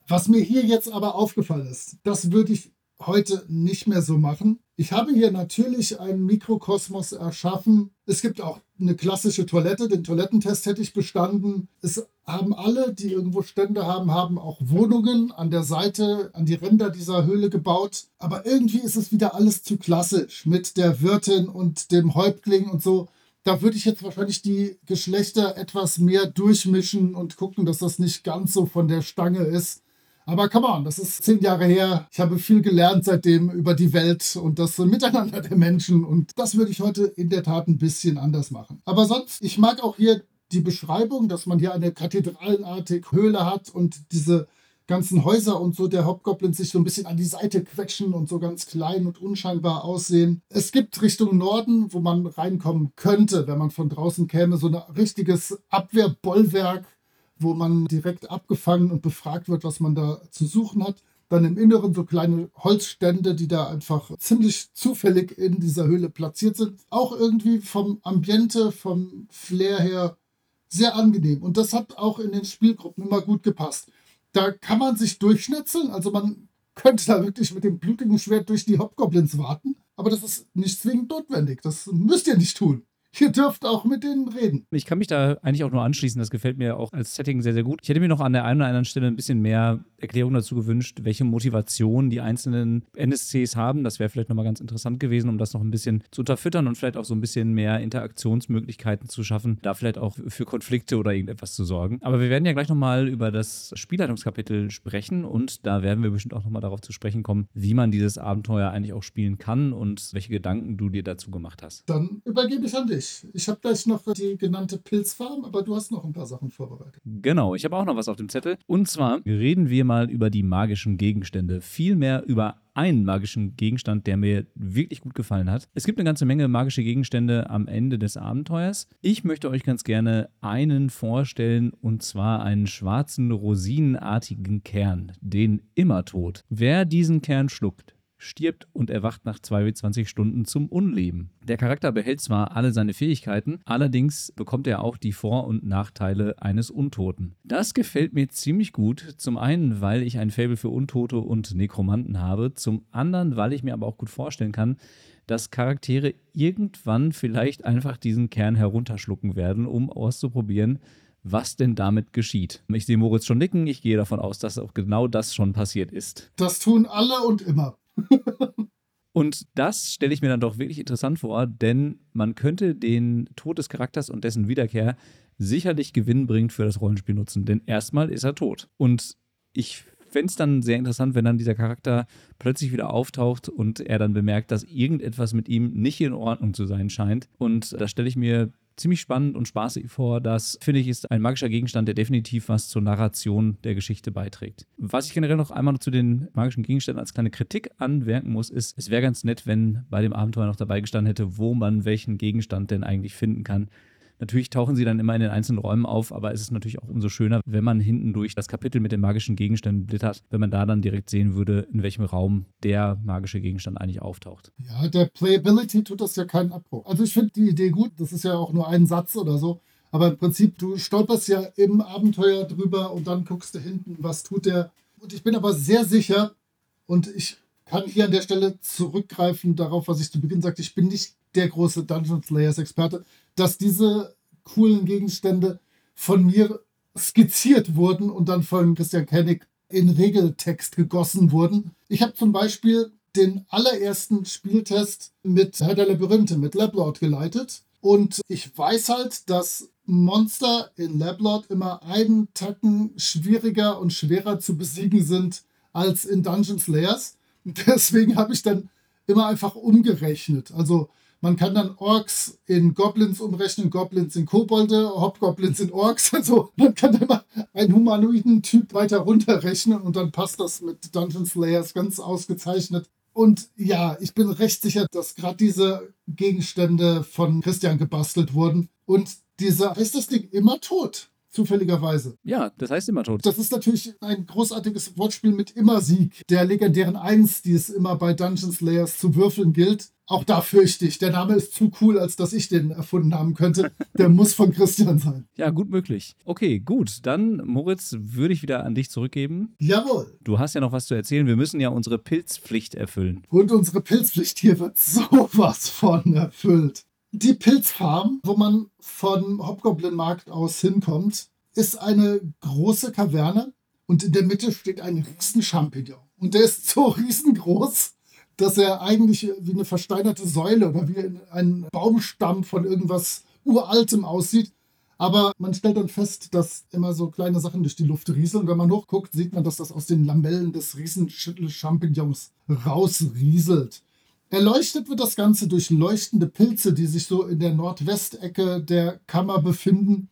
Was mir hier jetzt aber aufgefallen ist, das würde ich heute nicht mehr so machen. Ich habe hier natürlich einen Mikrokosmos erschaffen. Es gibt auch eine klassische Toilette. Den Toilettentest hätte ich bestanden. Es haben alle, die irgendwo Stände haben, haben auch Wohnungen an der Seite, an die Ränder dieser Höhle gebaut. Aber irgendwie ist es wieder alles zu klassisch mit der Wirtin und dem Häuptling und so. Da würde ich jetzt wahrscheinlich die Geschlechter etwas mehr durchmischen und gucken, dass das nicht ganz so von der Stange ist. Aber come on, das ist zehn Jahre her. Ich habe viel gelernt seitdem über die Welt und das Miteinander der Menschen. Und das würde ich heute in der Tat ein bisschen anders machen. Aber sonst, ich mag auch hier die Beschreibung, dass man hier eine kathedralenartige Höhle hat und diese ganzen Häuser und so der Hobgoblins sich so ein bisschen an die Seite quetschen und so ganz klein und unscheinbar aussehen. Es gibt Richtung Norden, wo man reinkommen könnte, wenn man von draußen käme, so ein richtiges Abwehrbollwerk wo man direkt abgefangen und befragt wird, was man da zu suchen hat. Dann im Inneren so kleine Holzstände, die da einfach ziemlich zufällig in dieser Höhle platziert sind. Auch irgendwie vom Ambiente, vom Flair her sehr angenehm. Und das hat auch in den Spielgruppen immer gut gepasst. Da kann man sich durchschnetzeln, also man könnte da wirklich mit dem blutigen Schwert durch die Hobgoblins warten, aber das ist nicht zwingend notwendig. Das müsst ihr nicht tun. Ihr dürft auch mit denen reden. Ich kann mich da eigentlich auch nur anschließen. Das gefällt mir auch als Setting sehr, sehr gut. Ich hätte mir noch an der einen oder anderen Stelle ein bisschen mehr Erklärung dazu gewünscht, welche Motivation die einzelnen NSCs haben. Das wäre vielleicht nochmal ganz interessant gewesen, um das noch ein bisschen zu unterfüttern und vielleicht auch so ein bisschen mehr Interaktionsmöglichkeiten zu schaffen, da vielleicht auch für Konflikte oder irgendetwas zu sorgen. Aber wir werden ja gleich nochmal über das Spielleitungskapitel sprechen und da werden wir bestimmt auch nochmal darauf zu sprechen kommen, wie man dieses Abenteuer eigentlich auch spielen kann und welche Gedanken du dir dazu gemacht hast. Dann übergebe ich an dich. Ich habe gleich noch die genannte Pilzfarm, aber du hast noch ein paar Sachen vorbereitet. Genau, ich habe auch noch was auf dem Zettel. Und zwar reden wir mal über die magischen Gegenstände. Vielmehr über einen magischen Gegenstand, der mir wirklich gut gefallen hat. Es gibt eine ganze Menge magische Gegenstände am Ende des Abenteuers. Ich möchte euch ganz gerne einen vorstellen und zwar einen schwarzen rosinenartigen Kern, den Immertod. Wer diesen Kern schluckt, stirbt und erwacht nach 22 Stunden zum Unleben. Der Charakter behält zwar alle seine Fähigkeiten, allerdings bekommt er auch die Vor- und Nachteile eines Untoten. Das gefällt mir ziemlich gut, zum einen, weil ich ein Faible für Untote und Nekromanten habe, zum anderen, weil ich mir aber auch gut vorstellen kann, dass Charaktere irgendwann vielleicht einfach diesen Kern herunterschlucken werden, um auszuprobieren, was denn damit geschieht. Ich sehe Moritz schon nicken, ich gehe davon aus, dass auch genau das schon passiert ist. Das tun alle und immer. Und das stelle ich mir dann doch wirklich interessant vor, denn man könnte den Tod des Charakters und dessen Wiederkehr sicherlich gewinnbringend für das Rollenspiel nutzen, denn erstmal ist er tot. Und ich fände es dann sehr interessant, wenn dann dieser Charakter plötzlich wieder auftaucht und er dann bemerkt, dass irgendetwas mit ihm nicht in Ordnung zu sein scheint. Und da stelle ich mir ziemlich spannend und spaßig vor. Das finde ich ist ein magischer Gegenstand, der definitiv was zur Narration der Geschichte beiträgt. Was ich generell noch einmal zu den magischen Gegenständen als kleine Kritik anmerken muss, ist, es wäre ganz nett, wenn bei dem Abenteuer noch dabei gestanden hätte, wo man welchen Gegenstand denn eigentlich finden kann. Natürlich tauchen sie dann immer in den einzelnen Räumen auf, aber es ist natürlich auch umso schöner, wenn man hinten durch das Kapitel mit den magischen Gegenständen blättert, wenn man da dann direkt sehen würde, in welchem Raum der magische Gegenstand eigentlich auftaucht. Ja, der Playability tut das ja keinen Abbruch. Also ich finde die Idee gut, das ist ja auch nur ein Satz oder so. Aber im Prinzip, du stolperst ja im Abenteuer drüber und dann guckst du hinten, was tut der. Und ich bin aber sehr sicher, und ich kann hier an der Stelle zurückgreifen darauf, was ich zu Beginn sagte, ich bin nicht der große Dungeon Slayers Experte, dass diese coolen Gegenstände von mir skizziert wurden und dann von Christian Kennig in Regeltext gegossen wurden. Ich habe zum Beispiel den allerersten Spieltest mit Herr der Labyrinthe, mit Lablord geleitet. Und ich weiß halt, dass Monster in Lablord immer einen Tacken schwieriger und schwerer zu besiegen sind als in Dungeon Slayers. Deswegen habe ich dann immer einfach umgerechnet. Also man kann dann Orks in Goblins umrechnen, Goblins in Kobolde, Hobgoblins in Orks. Also man kann immer einen humanoiden Typ weiter runterrechnen und dann passt das mit Dungeon Slayers ganz ausgezeichnet. Und ja, ich bin recht sicher, dass gerade diese Gegenstände von Christian gebastelt wurden. Und dieser, ist das Ding immer tot? Zufälligerweise. Ja, das heißt immer tot. Das ist natürlich ein großartiges Wortspiel mit Immersieg, der legendären Eins, die es immer bei Dungeon Slayers zu würfeln gilt. Auch da fürchte ich, der Name ist zu cool, als dass ich den erfunden haben könnte. Der muss von Christian sein. Ja, gut möglich. Okay, gut. Dann, Moritz, würde ich wieder an dich zurückgeben. Jawohl. Du hast ja noch was zu erzählen. Wir müssen ja unsere Pilzpflicht erfüllen. Und unsere Pilzpflicht hier wird sowas von erfüllt. Die Pilzfarm, wo man von Hobgoblin-Markt aus hinkommt, ist eine große Kaverne und in der Mitte steht ein riesen Champignon. Und der ist so riesengroß, dass er eigentlich wie eine versteinerte Säule oder wie ein Baumstamm von irgendwas Uraltem aussieht. Aber man stellt dann fest, dass immer so kleine Sachen durch die Luft rieseln. Und wenn man hochguckt, sieht man, dass das aus den Lamellen des riesen Champignons rausrieselt. Erleuchtet wird das Ganze durch leuchtende Pilze, die sich so in der Nordwestecke der Kammer befinden.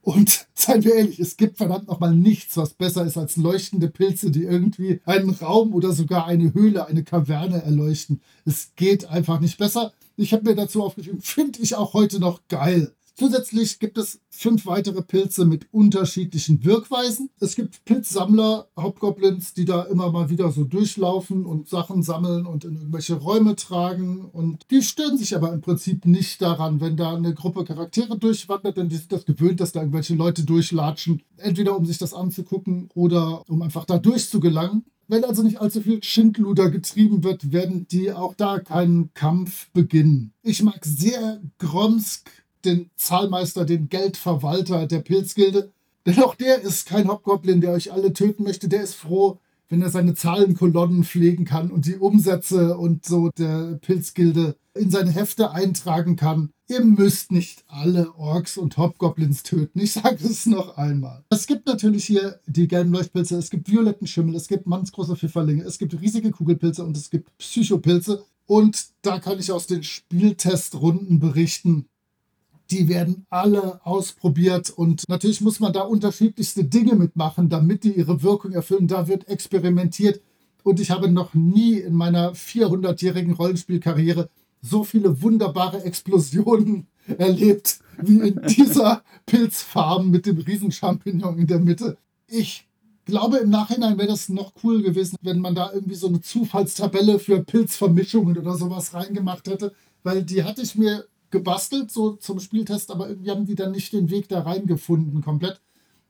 Und seien wir ehrlich, es gibt verdammt nochmal nichts, was besser ist als leuchtende Pilze, die irgendwie einen Raum oder sogar eine Höhle, eine Kaverne erleuchten. Es geht einfach nicht besser. Ich habe mir dazu aufgeschrieben, finde ich auch heute noch geil. Zusätzlich gibt es fünf weitere Pilze mit unterschiedlichen Wirkweisen. Es gibt Pilzsammler, Hauptgoblins, die da immer mal wieder so durchlaufen und Sachen sammeln und in irgendwelche Räume tragen. Und die stören sich aber im Prinzip nicht daran, wenn da eine Gruppe Charaktere durchwandert, denn die sind das gewöhnt, dass da irgendwelche Leute durchlatschen. Entweder um sich das anzugucken oder um einfach da durchzugelangen. Wenn also nicht allzu viel Schindluder getrieben wird, werden die auch da keinen Kampf beginnen. Ich mag sehr Gromsk, den Zahlmeister, den Geldverwalter der Pilzgilde. Denn auch der ist kein Hobgoblin, der euch alle töten möchte. Der ist froh, wenn er seine Zahlenkolonnen pflegen kann und die Umsätze und so der Pilzgilde in seine Hefte eintragen kann. Ihr müsst nicht alle Orks und Hobgoblins töten. Ich sage es noch einmal. Es gibt natürlich hier die gelben Leuchtpilze, es gibt violetten Schimmel, es gibt mannsgroße Pfifferlinge, es gibt riesige Kugelpilze und es gibt Psychopilze. Und da kann ich aus den Spieltestrunden berichten, die werden alle ausprobiert und natürlich muss man da unterschiedlichste Dinge mitmachen, damit die ihre Wirkung erfüllen. Da wird experimentiert und ich habe noch nie in meiner 400-jährigen Rollenspielkarriere so viele wunderbare Explosionen erlebt wie in dieser Pilzfarm mit dem Riesenchampignon in der Mitte. Ich glaube, im Nachhinein wäre das noch cool gewesen, wenn man da irgendwie so eine Zufallstabelle für Pilzvermischungen oder sowas reingemacht hätte, weil die hatte ich mir gebastelt, so zum Spieltest, aber irgendwie haben die dann nicht den Weg da reingefunden komplett.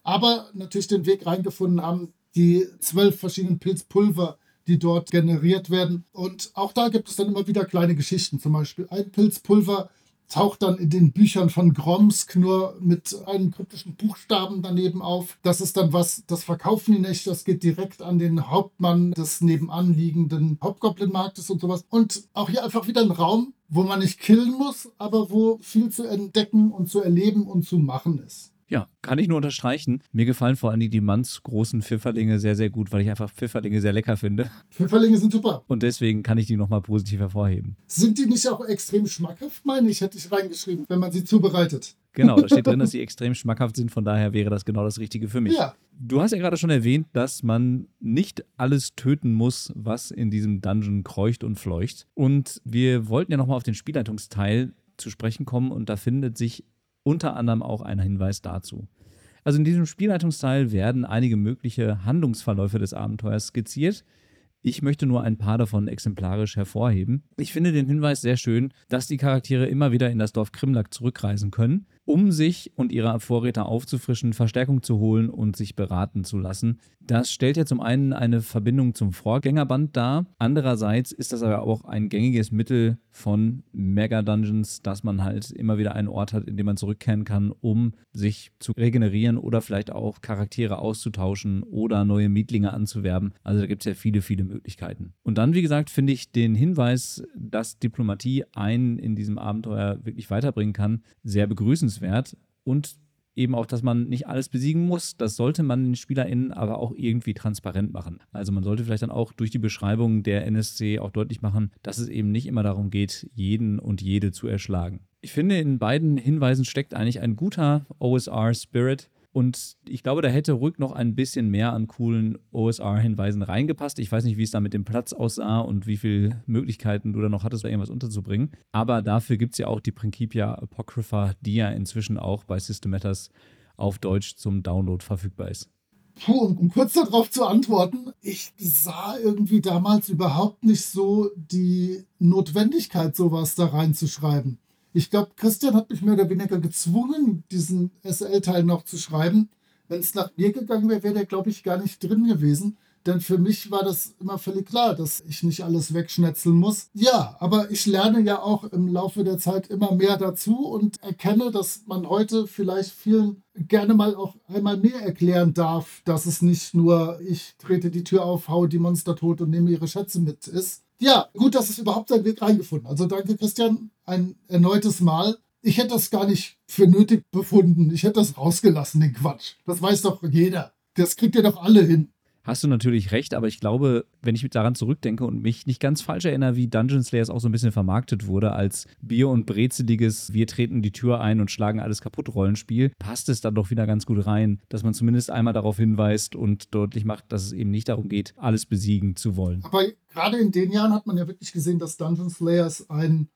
Aber natürlich den Weg reingefunden haben die zwölf verschiedenen Pilzpulver, die dort generiert werden. Und auch da gibt es dann immer wieder kleine Geschichten. Zum Beispiel ein Pilzpulver taucht dann in den Büchern von Gromsk nur mit einem kryptischen Buchstaben daneben auf. Das ist dann was, das verkaufen die nicht. Das geht direkt an den Hauptmann des nebenan liegenden Hauptgoblin-Marktes und sowas. Und auch hier einfach wieder ein Raum, wo man nicht killen muss, aber wo viel zu entdecken und zu erleben und zu machen ist. Ja, kann ich nur unterstreichen. Mir gefallen vor allem die Manns großen Pfifferlinge sehr, sehr gut, weil ich einfach Pfifferlinge sehr lecker finde. Pfifferlinge sind super. Und deswegen kann ich die nochmal positiv hervorheben. Sind die nicht auch extrem schmackhaft, meine ich, hätte ich reingeschrieben, wenn man sie zubereitet. Genau, da steht drin, dass sie extrem schmackhaft sind, von daher wäre das genau das Richtige für mich. Ja. Du hast ja gerade schon erwähnt, dass man nicht alles töten muss, was in diesem Dungeon kreucht und fleucht. Und wir wollten ja nochmal auf den Spielleitungsteil zu sprechen kommen und da findet sich unter anderem auch ein Hinweis dazu. Also in diesem Spielleitungsteil werden einige mögliche Handlungsverläufe des Abenteuers skizziert. Ich möchte nur ein paar davon exemplarisch hervorheben. Ich finde den Hinweis sehr schön, dass die Charaktere immer wieder in das Dorf Krimlak zurückreisen können, um sich und ihre Vorräte aufzufrischen, Verstärkung zu holen und sich beraten zu lassen. Das stellt ja zum einen eine Verbindung zum Vorgängerband dar. Andererseits ist das aber auch ein gängiges Mittel von Mega Dungeons, dass man halt immer wieder einen Ort hat, in dem man zurückkehren kann, um sich zu regenerieren oder vielleicht auch Charaktere auszutauschen oder neue Mietlinge anzuwerben. Also da gibt es ja viele, viele Möglichkeiten. Und dann, wie gesagt, finde ich den Hinweis, dass Diplomatie einen in diesem Abenteuer wirklich weiterbringen kann, sehr begrüßenswert und eben auch, dass man nicht alles besiegen muss. Das sollte man den SpielerInnen aber auch irgendwie transparent machen. Also man sollte vielleicht dann auch durch die Beschreibung der NSC auch deutlich machen, dass es eben nicht immer darum geht, jeden und jede zu erschlagen. Ich finde, in beiden Hinweisen steckt eigentlich ein guter OSR-Spirit. Und ich glaube, da hätte ruhig noch ein bisschen mehr an coolen OSR-Hinweisen reingepasst. Ich weiß nicht, wie es da mit dem Platz aussah und wie viele Möglichkeiten du da noch hattest, da irgendwas unterzubringen. Aber dafür gibt es ja auch die Principia Apocrypha, die ja inzwischen auch bei System Matters auf Deutsch zum Download verfügbar ist. Puh, um, um kurz darauf zu antworten, ich sah irgendwie damals überhaupt nicht so die Notwendigkeit, sowas da reinzuschreiben. Ich glaube, Christian hat mich mehr oder weniger gezwungen, diesen SL-Teil noch zu schreiben. Wenn es nach mir gegangen wäre, wäre der, glaube ich, gar nicht drin gewesen. Denn für mich war das immer völlig klar, dass ich nicht alles wegschnetzeln muss. Ja, aber ich lerne ja auch im Laufe der Zeit immer mehr dazu und erkenne, dass man heute vielleicht vielen gerne mal auch einmal mehr erklären darf, dass es nicht nur ich trete die Tür auf, haue die Monster tot und nehme ihre Schätze mit ist. Ja, gut, dass es überhaupt seinen Weg reingefunden. Also danke, Christian, ein erneutes Mal. Ich hätte das gar nicht für nötig befunden. Ich hätte das rausgelassen, den Quatsch. Das weiß doch jeder. Das kriegt ihr doch alle hin. Hast du natürlich recht, aber ich glaube, wenn ich daran zurückdenke und mich nicht ganz falsch erinnere, wie Dungeon Slayers auch so ein bisschen vermarktet wurde als Bier- und Brezeliges, wir treten die Tür ein und schlagen alles kaputt Rollenspiel, passt es dann doch wieder ganz gut rein, dass man zumindest einmal darauf hinweist und deutlich macht, dass es eben nicht darum geht, alles besiegen zu wollen. Aber gerade in den Jahren hat man ja wirklich gesehen, dass Dungeon Slayers ein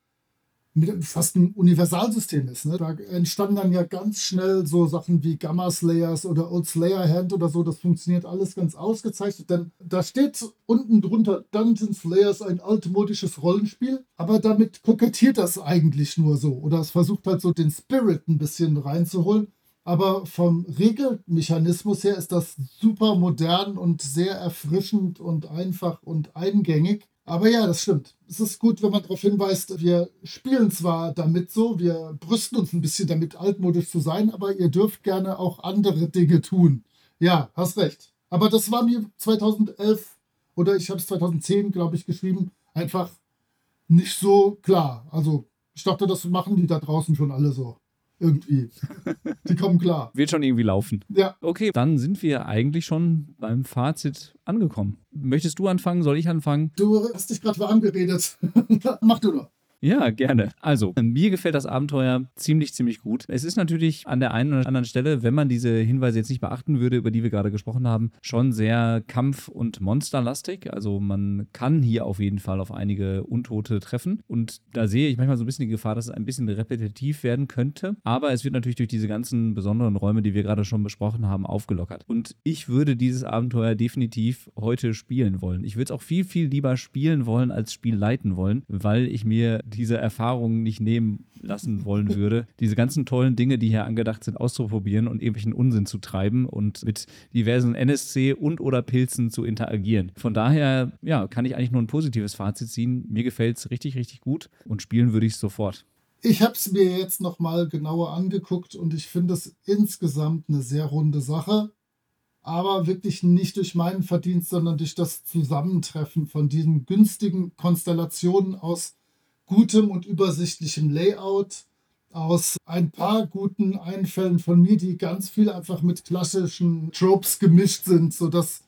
mit fast ein Universalsystem ist. Ne? Da entstanden dann ja ganz schnell so Sachen wie Gamma Slayers oder Old Slayer Hand oder so. Das funktioniert alles ganz ausgezeichnet, denn da steht unten drunter Dungeon Slayers ein altmodisches Rollenspiel, aber damit kokettiert das eigentlich nur so. Oder es versucht halt so den Spirit ein bisschen reinzuholen. Aber vom Regelmechanismus her ist das super modern und sehr erfrischend und einfach und eingängig. Aber ja, das stimmt. Es ist gut, wenn man darauf hinweist, wir spielen zwar damit so, wir brüsten uns ein bisschen damit, altmodisch zu sein, aber ihr dürft gerne auch andere Dinge tun. Ja, hast recht. Aber das war mir 2011 oder ich habe es 2010, glaube ich, geschrieben, einfach nicht so klar. Also ich dachte, das machen die da draußen schon alle so. Irgendwie. Die kommen klar. Wird schon irgendwie laufen. Ja. Okay, dann sind wir eigentlich schon beim Fazit angekommen. Möchtest du anfangen? Soll ich anfangen? Du hast dich gerade warm geredet. Mach du doch. Ja, gerne. Also, mir gefällt das Abenteuer ziemlich, ziemlich gut. Es ist natürlich an der einen oder anderen Stelle, wenn man diese Hinweise jetzt nicht beachten würde, über die wir gerade gesprochen haben, schon sehr kampf- und monsterlastig. Also, man kann hier auf jeden Fall auf einige Untote treffen. Und da sehe ich manchmal so ein bisschen die Gefahr, dass es ein bisschen repetitiv werden könnte. Aber es wird natürlich durch diese ganzen besonderen Räume, die wir gerade schon besprochen haben, aufgelockert. Und ich würde dieses Abenteuer definitiv heute spielen wollen. Ich würde es auch viel, viel lieber spielen wollen, als Spiel leiten wollen, weil ich mir diese Erfahrungen nicht nehmen lassen wollen würde, diese ganzen tollen Dinge, die hier angedacht sind, auszuprobieren und irgendwelchen Unsinn zu treiben und mit diversen NSC und oder Pilzen zu interagieren. Von daher, ja, kann ich eigentlich nur ein positives Fazit ziehen. Mir gefällt es richtig, richtig gut und spielen würde ich es sofort. Ich habe es mir jetzt nochmal genauer angeguckt und ich finde es insgesamt eine sehr runde Sache. Aber wirklich nicht durch meinen Verdienst, sondern durch das Zusammentreffen von diesen günstigen Konstellationen aus gutem und übersichtlichem Layout, aus ein paar guten Einfällen von mir, die ganz viel einfach mit klassischen Tropes gemischt sind, sodass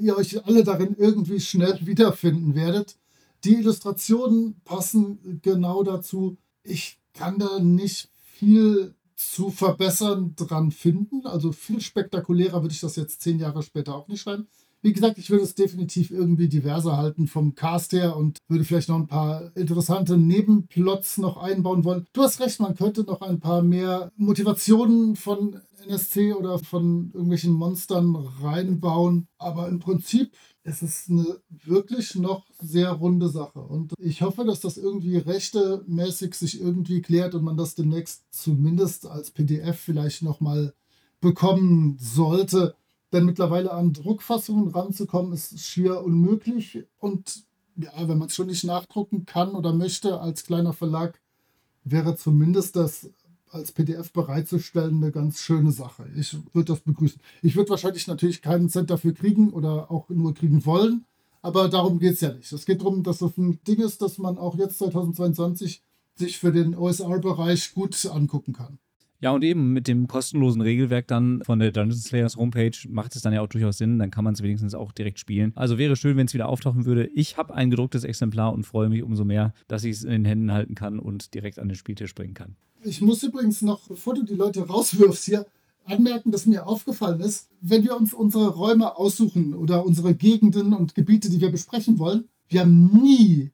ihr euch alle darin irgendwie schnell wiederfinden werdet. Die Illustrationen passen genau dazu. Ich kann da nicht viel zu verbessern dran finden. Also viel spektakulärer würde ich das jetzt zehn Jahre später auch nicht schreiben. Wie gesagt, ich würde es definitiv irgendwie diverser halten vom Cast her und würde vielleicht noch ein paar interessante Nebenplots noch einbauen wollen. Du hast recht, man könnte noch ein paar mehr Motivationen von NSC oder von irgendwelchen Monstern reinbauen. Aber im Prinzip ist es eine wirklich noch sehr runde Sache. Und ich hoffe, dass das irgendwie rechtemäßig sich irgendwie klärt und man das demnächst zumindest als PDF vielleicht nochmal bekommen sollte. Denn mittlerweile an Druckfassungen ranzukommen, ist schier unmöglich. Und ja, wenn man es schon nicht nachdrucken kann oder möchte als kleiner Verlag, wäre zumindest das als PDF bereitzustellen eine ganz schöne Sache. Ich würde das begrüßen. Ich würde wahrscheinlich natürlich keinen Cent dafür kriegen oder auch nur kriegen wollen, aber darum geht es ja nicht. Es geht darum, dass es ein Ding ist, das man auch jetzt 2022 sich für den OSR-Bereich gut angucken kann. Ja, und eben mit dem kostenlosen Regelwerk dann von der Dungeon Slayers Homepage macht es dann ja auch durchaus Sinn. Dann kann man es wenigstens auch direkt spielen. Also wäre schön, wenn es wieder auftauchen würde. Ich habe ein gedrucktes Exemplar und freue mich umso mehr, dass ich es in den Händen halten kann und direkt an den Spieltisch bringen kann. Ich muss übrigens noch, bevor du die Leute rauswirfst hier, anmerken, dass mir aufgefallen ist, wenn wir uns unsere Räume aussuchen oder unsere Gegenden und Gebiete, die wir besprechen wollen, wir haben nie,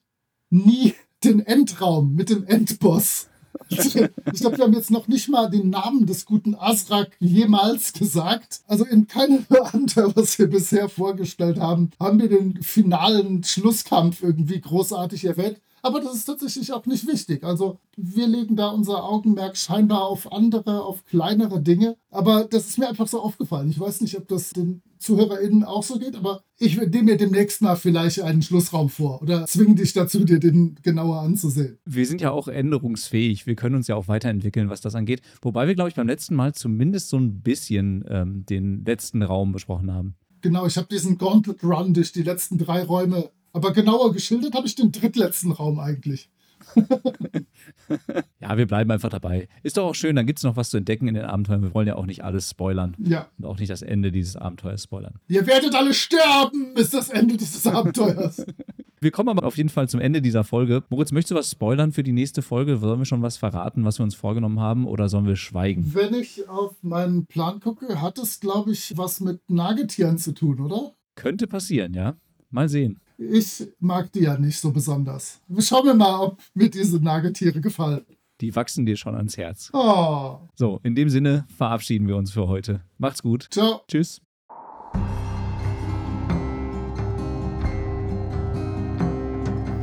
nie den Endraum mit dem Endboss. Ich glaube, wir haben jetzt noch nicht mal den Namen des guten Asrak jemals gesagt. Also in keinem Abenteuer, was wir bisher vorgestellt haben, haben wir den finalen Schlusskampf irgendwie großartig erwähnt. Aber das ist tatsächlich auch nicht wichtig. Also wir legen da unser Augenmerk scheinbar auf andere, auf kleinere Dinge. Aber das ist mir einfach so aufgefallen. Ich weiß nicht, ob das den ZuhörerInnen auch so geht, aber ich nehme mir demnächst mal vielleicht einen Schlussraum vor oder zwinge dich dazu, dir den genauer anzusehen. Wir sind ja auch änderungsfähig. Wir können uns ja auch weiterentwickeln, was das angeht. Wobei wir, glaube ich, beim letzten Mal zumindest so ein bisschen ähm, den letzten Raum besprochen haben. Genau, ich habe diesen Gauntlet Run durch die letzten drei Räume aber genauer geschildert habe ich den drittletzten Raum eigentlich. ja, wir bleiben einfach dabei. Ist doch auch schön, dann gibt es noch was zu entdecken in den Abenteuern. Wir wollen ja auch nicht alles spoilern. Ja. Und auch nicht das Ende dieses Abenteuers spoilern. Ihr werdet alle sterben, ist das Ende dieses Abenteuers. wir kommen aber auf jeden Fall zum Ende dieser Folge. Moritz, möchtest du was spoilern für die nächste Folge? Sollen wir schon was verraten, was wir uns vorgenommen haben, oder sollen wir schweigen? Wenn ich auf meinen Plan gucke, hat es, glaube ich, was mit Nagetieren zu tun, oder? Könnte passieren, ja. Mal sehen. Ich mag die ja nicht so besonders. Schauen wir mal, ob mir diese Nagetiere gefallen. Die wachsen dir schon ans Herz. Oh. So, in dem Sinne verabschieden wir uns für heute. Macht's gut. Ciao. Tschüss.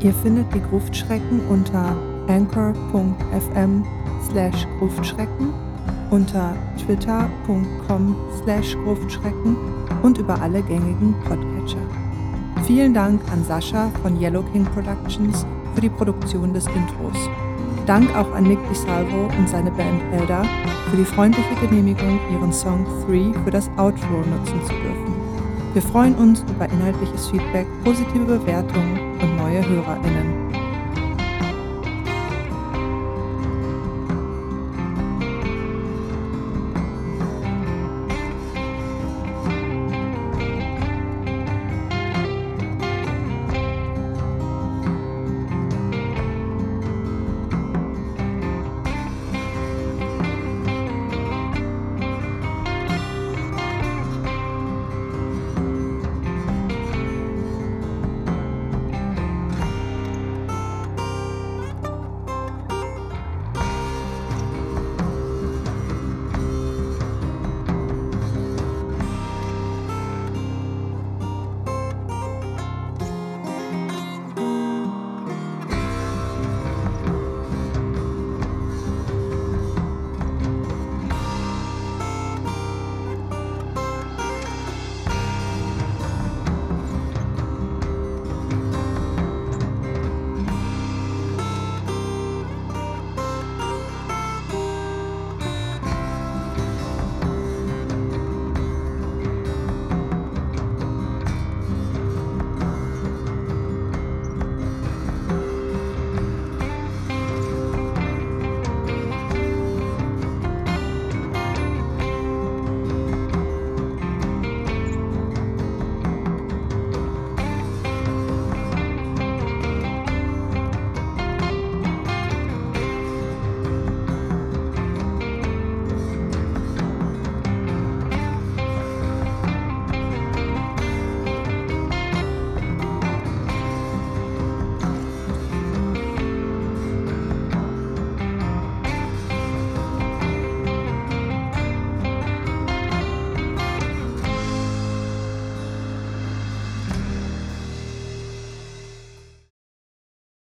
Ihr findet die Gruftschrecken unter anchor.fm slash Gruftschrecken unter twitter.com slash Gruftschrecken und über alle gängigen Podcatcher. Vielen Dank an Sascha von Yellow King Productions für die Produktion des Intros. Dank auch an Nick DiSalvo und seine Band Elda für die freundliche Genehmigung, ihren Song 3 für das Outro nutzen zu dürfen. Wir freuen uns über inhaltliches Feedback, positive Bewertungen und neue HörerInnen.